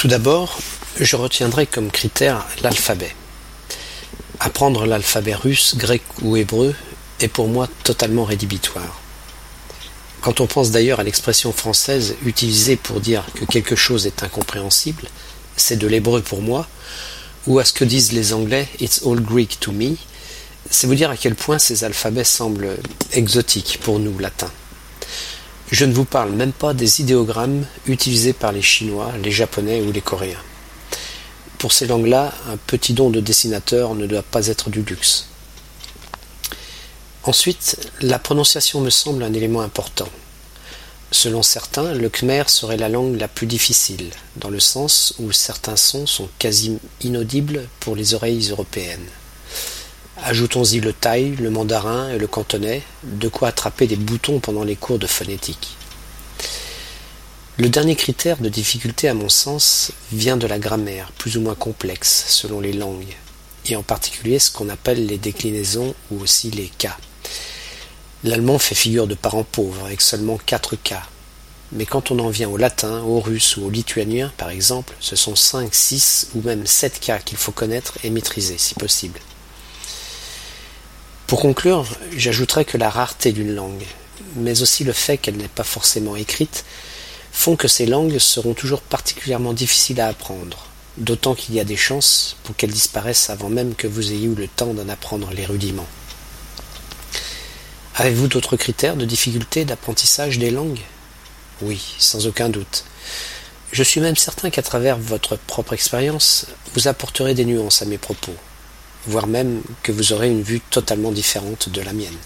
Tout d'abord, je retiendrai comme critère l'alphabet. Apprendre l'alphabet russe, grec ou hébreu est pour moi totalement rédhibitoire. Quand on pense d'ailleurs à l'expression française utilisée pour dire que quelque chose est incompréhensible, c'est de l'hébreu pour moi, ou à ce que disent les Anglais It's all Greek to me, c'est vous dire à quel point ces alphabets semblent exotiques pour nous, latins. Je ne vous parle même pas des idéogrammes utilisés par les Chinois, les Japonais ou les Coréens. Pour ces langues-là, un petit don de dessinateur ne doit pas être du luxe. Ensuite, la prononciation me semble un élément important. Selon certains, le khmer serait la langue la plus difficile, dans le sens où certains sons sont quasi inaudibles pour les oreilles européennes. Ajoutons-y le thaï, le mandarin et le cantonais, de quoi attraper des boutons pendant les cours de phonétique. Le dernier critère de difficulté, à mon sens, vient de la grammaire, plus ou moins complexe selon les langues, et en particulier ce qu'on appelle les déclinaisons ou aussi les cas. L'allemand fait figure de parent pauvre avec seulement quatre cas. Mais quand on en vient au latin, au russe ou au lituanien, par exemple, ce sont cinq, six ou même sept cas qu'il faut connaître et maîtriser, si possible. Pour conclure, j'ajouterai que la rareté d'une langue, mais aussi le fait qu'elle n'est pas forcément écrite, font que ces langues seront toujours particulièrement difficiles à apprendre, d'autant qu'il y a des chances pour qu'elles disparaissent avant même que vous ayez eu le temps d'en apprendre les rudiments. Avez-vous d'autres critères de difficulté d'apprentissage des langues? Oui, sans aucun doute. Je suis même certain qu'à travers votre propre expérience, vous apporterez des nuances à mes propos, voire même que vous aurez une vue totalement différente de la mienne.